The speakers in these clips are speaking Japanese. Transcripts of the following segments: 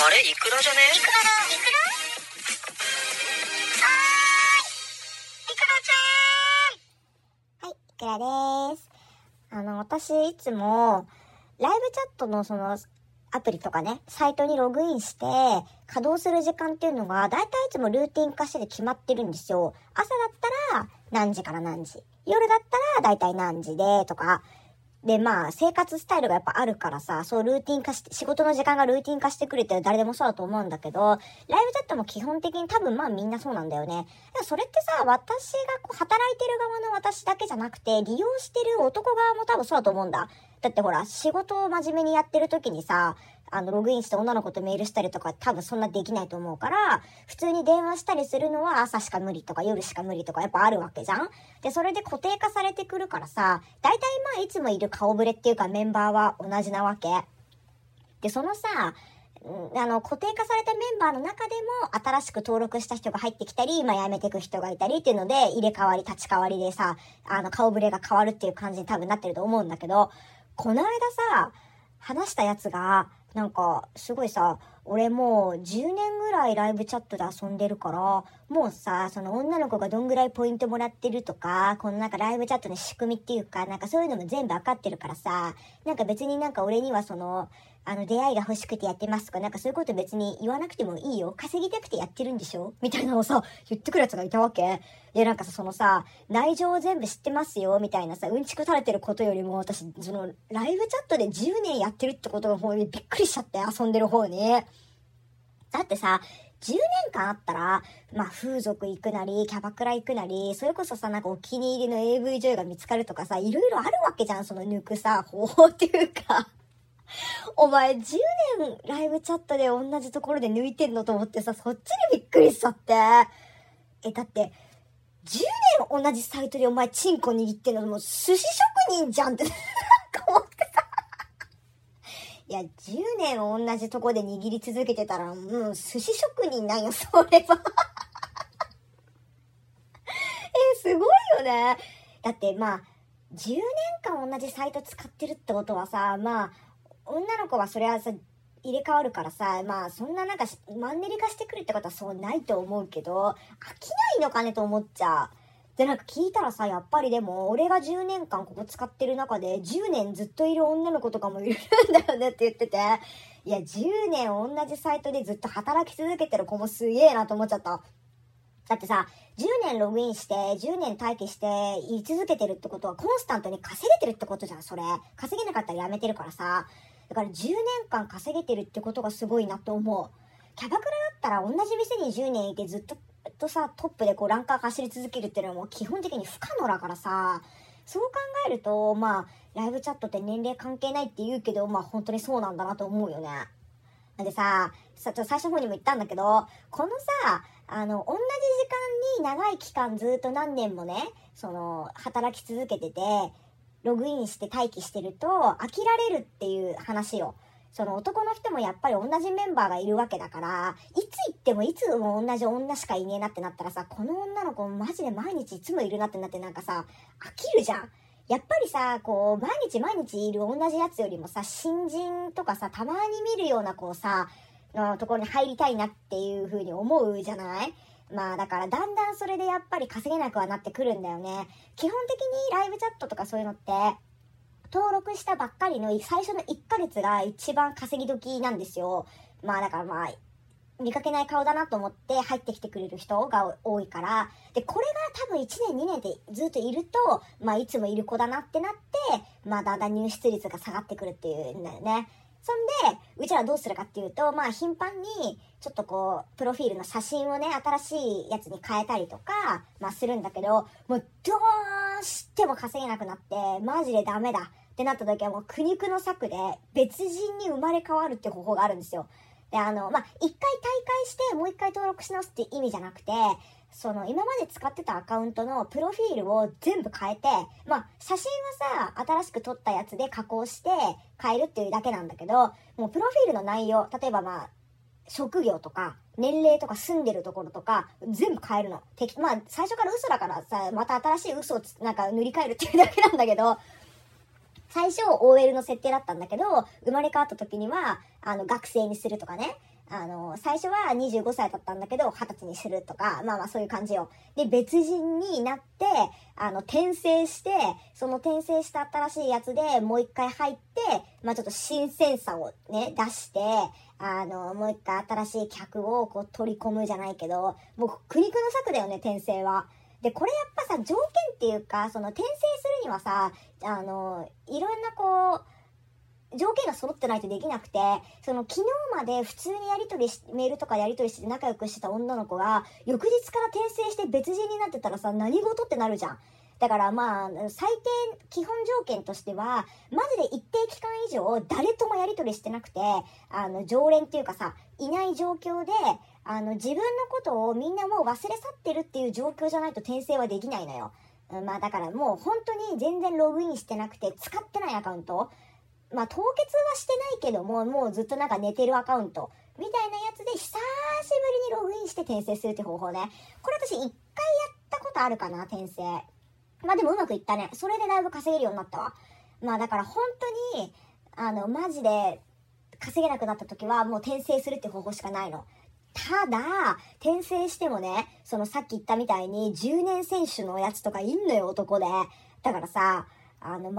あれ？イクラじゃね？イクラだイクラはーいイクラちゃんはい、イクラです。あの、私、いつも、ライブチャットのその、アプリとかね、サイトにログインして、稼働する時間っていうのが、だいたいいつもルーティン化してて決まってるんですよ。朝だったら、何時から何時。夜だったら、だいたい何時で、とか。で、まあ、生活スタイルがやっぱあるからさ、そうルーティン化して、仕事の時間がルーティン化してくれて誰でもそうだと思うんだけど、ライブチャットも基本的に多分まあみんなそうなんだよね。それってさ、私がこう働いてる側の私だけじゃなくて、利用してる男側も多分そうだと思うんだ。だってほら、仕事を真面目にやってる時にさ、あの、ログインして女の子とメールしたりとか多分そんなできないと思うから、普通に電話したりするのは朝しか無理とか夜しか無理とかやっぱあるわけじゃん？で、それで固定化されてくるからさ、大体まあいつもいる顔ぶれっていうかメンバーは同じなわけ。で、そのさ、あの、固定化されたメンバーの中でも、新しく登録した人が入ってきたり、まあ、辞めてく人がいたりっていうので、入れ替わり、立ち替わりでさ、あの、顔ぶれが変わるっていう感じに多分なってると思うんだけど、この間さ、話したやつが、なんか、すごいさ、俺もう10年ぐらいライブチャットで遊んでるから、もうさ、その女の子がどんぐらいポイントもらってるとか、このなんかライブチャットの仕組みっていうか、なんかそういうのも全部わかってるからさ、なんか別になんか俺にはその、あの出会いが欲しくてやってますとか、なんかそういうこと別に言わなくてもいいよ。稼ぎたくてやってるんでしょ？みたいなのをさ、言ってくるやつがいたわけ。で、なんかさ、そのさ、内情を全部知ってますよ、みたいなさ、うんちく垂れてることよりも、私、その、ライブチャットで10年やってるってことの方にびっくりしちゃって、遊んでる方に。だってさ、10年間あったら、まあ、風俗行くなり、キャバクラ行くなり、それこそさ、なんかお気に入りの AV 女優が見つかるとかさ、いろいろあるわけじゃん、その抜くさ、方法っていうか。お前10年ライブチャットで同じところで抜いてんのと思ってさ、そっちにびっくりしちゃって。え、だって、10年同じサイトでお前チンコ握ってんのもう寿司職人じゃんって、いや、10年同じとこで握り続けてたら、もう寿司職人なんよ、それは。え、すごいよね。だってまあ、10年間同じサイト使ってるってことはさ、まあ、女の子はそれはさ、入れ替わるからさ、まあそんななんかマンネリ化してくるってことはそうないと思うけど、飽きないのかねと思っちゃう。で、なんか聞いたらさ、やっぱりでも、俺が10年間ここ使ってる中で、10年ずっといる女の子とかもいるんだよねって言ってて、いや、10年同じサイトでずっと働き続けてる子もすげえなと思っちゃった。だってさ、10年ログインして、10年待機して、言い続けてるってことは、コンスタントに稼げてるってことじゃん、それ。稼げなかったらやめてるからさ。だから10年間稼げてるってことがすごいなと思う。キャバクラだったら同じ店に10年いてずっと、とさ、トップでこうランカー走り続けるっていうのはもう基本的に不可能だからさ。そう考えると、まあ、ライブチャットって年齢関係ないって言うけど、まあ本当にそうなんだなと思うよね。なんでさ、さちょっと最初の方にも言ったんだけど、このさ、あの、同じ時間に長い期間ずっと何年もね、その、働き続けてて、ログインして待機してると飽きられるっていう話よ。その男の人もやっぱり同じメンバーがいるわけだから、いつ行ってもいつも同じ女しかいねえなってなったらさ、この女の子マジで毎日いつもいるなってなってなんかさ、飽きるじゃん。やっぱりさ、こう、毎日毎日いる同じやつよりもさ、新人とかさ、たまに見るようなこうさ、のところに入りたいなっていう風に思うじゃない？まあだからだんだんそれでやっぱり稼げなくはなってくるんだよね。基本的にライブチャットとかそういうのって、登録したばっかりの最初の1ヶ月が一番稼ぎ時なんですよ。まあだからまあ、見かけない顔だなと思って入ってきてくれる人が多いから、で、これが多分1年2年ってずっといると、まあいつもいる子だなってなって、まあだんだん入室率が下がってくるっていうんだよね。そんで、うちらどうするかっていうと、まあ頻繁に、ちょっとこう、プロフィールの写真をね、新しいやつに変えたりとか、まあするんだけど、もうどうしても稼げなくなって、マジでダメだってなった時はもう苦肉の策で別人に生まれ変わるって方法があるんですよ。で、あの、まあ、一回大会してもう一回登録し直すって意味じゃなくて、その今まで使ってたアカウントのプロフィールを全部変えて、まあ、写真はさ、新しく撮ったやつで加工して変えるっていうだけなんだけど、もうプロフィールの内容、例えばまあ、職業とか、年齢とか住んでるところとか、全部変えるの。まあ、最初から嘘だからさ、また新しい嘘をなんか塗り替えるっていうだけなんだけど、最初 OL の設定だったんだけど、生まれ変わった時には、あの、学生にするとかね。あの、最初は25歳だったんだけど、20歳にするとか、まあまあそういう感じよ。で、別人になって、あの、転生して、その転生した新しいやつでもう一回入って、まあちょっと新鮮さをね、出して、あの、もう一回新しい客をこう取り込むじゃないけど、もう苦肉の策だよね、転生は。で、これやっぱさ、条件っていうか、その転生するにはさ、あの、いろんなこう、条件が揃ってないとできなくて、その昨日まで普通にやりとりし、メールとかやりとりして仲良くしてた女の子が、翌日から転生して別人になってたらさ、何事ってなるじゃん。だからまあ、最低基本条件としては、マジで一定期間以上誰ともやりとりしてなくて、あの、常連っていうかさ、いない状況で、あの、自分のことをみんなもう忘れ去ってるっていう状況じゃないと転生はできないのよ。まあだからもう本当に全然ログインしてなくて使ってないアカウントまあ、凍結はしてないけども、もうずっとなんか寝てるアカウントみたいなやつで久しぶりにログインして転生するって方法ね。これ私一回やったことあるかな、転生。まあでもうまくいったね。それでだいぶ稼げるようになったわ。まあだから本当に、あの、マジで稼げなくなった時はもう転生するって方法しかないの。ただ、転生してもね、そのさっき言ったみたいに10年選手のやつとかいんのよ、男で。だからさ、あの、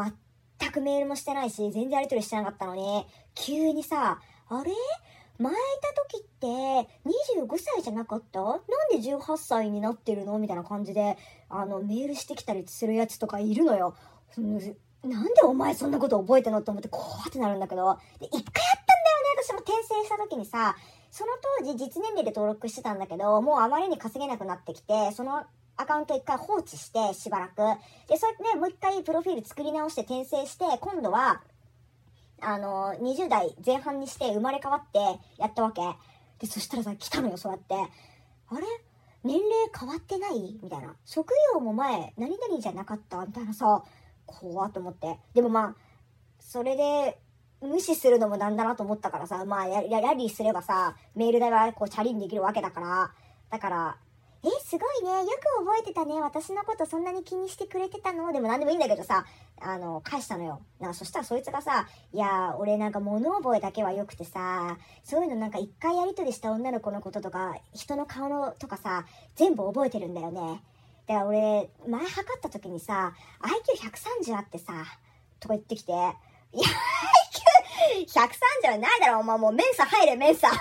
全くメールもしてないし、全然やり取りしてなかったのに、急にさ、あれ？前いた時って25歳じゃなかった？なんで18歳になってるの？みたいな感じで、あの、メールしてきたりするやつとかいるのよ。なんでお前そんなこと覚えてんの？と思って、こうってなるんだけど、で、一回やったんだよね、私も転生した時にさ、その当時実年齢で登録してたんだけど、もうあまりに稼げなくなってきて、そのアカウント一回放置して、しばらく。で、それね、もう一回プロフィール作り直して転生して、今度は、あの、20代前半にして生まれ変わってやったわけ。で、そしたらさ、来たのよ、そうやって。あれ？年齢変わってない？みたいな。職業も前、何々じゃなかった？みたいなさ、怖っと思って。でもまあ、それで、無視するのもなんだなと思ったからさ、まあや、や、ラリーすればさ、メール代はこう、チャリンできるわけだから、だから、すごいね。よく覚えてたね。私のことそんなに気にしてくれてたのでも何でもいいんだけどさ、あの、返したのよ。なんかそしたらそいつがさ、いや、俺なんか物覚えだけは良くてさ、そういうのなんか一回やりとりした女の子のこととか、人の顔のとかさ、全部覚えてるんだよね。だから俺、前測った時にさ、IQ130 あってさ、とか言ってきて、いや、IQ130 はないだろ、お前もうメンサ入れ、メンサ。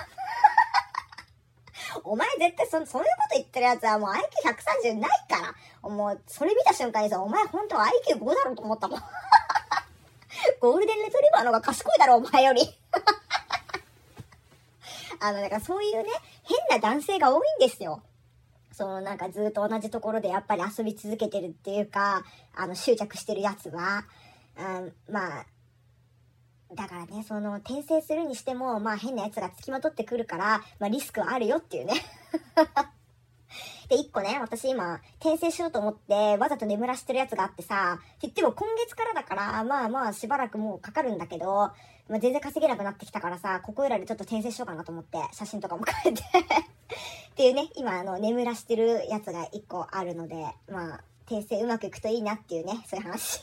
お前絶対そ、そういうこと言ってるやつはもう IQ130 ないから。もう、それ見た瞬間にさ、お前本当は IQ5 だろうと思ったもん。ゴールデンレトリバーの方が賢いだろ、お前より。あの、だからそういうね、変な男性が多いんですよ。そのなんかずっと同じところでやっぱり遊び続けてるっていうか、あの執着してるやつは、うん、まあ、だからね、その、転生するにしても、まあ変な奴が付きまとってくるから、まあリスクはあるよっていうね。で、一個ね、私今、転生しようと思って、わざと眠らしてるやつがあってさ、って言っても今月からだから、まあまあしばらくもうかかるんだけど、まあ全然稼げなくなってきたからさ、ここいらでちょっと転生しようかなと思って、写真とかも変えて っていうね、今あの、眠らしてるやつが一個あるので、まあ、転生うまくいくといいなっていうね、そういう話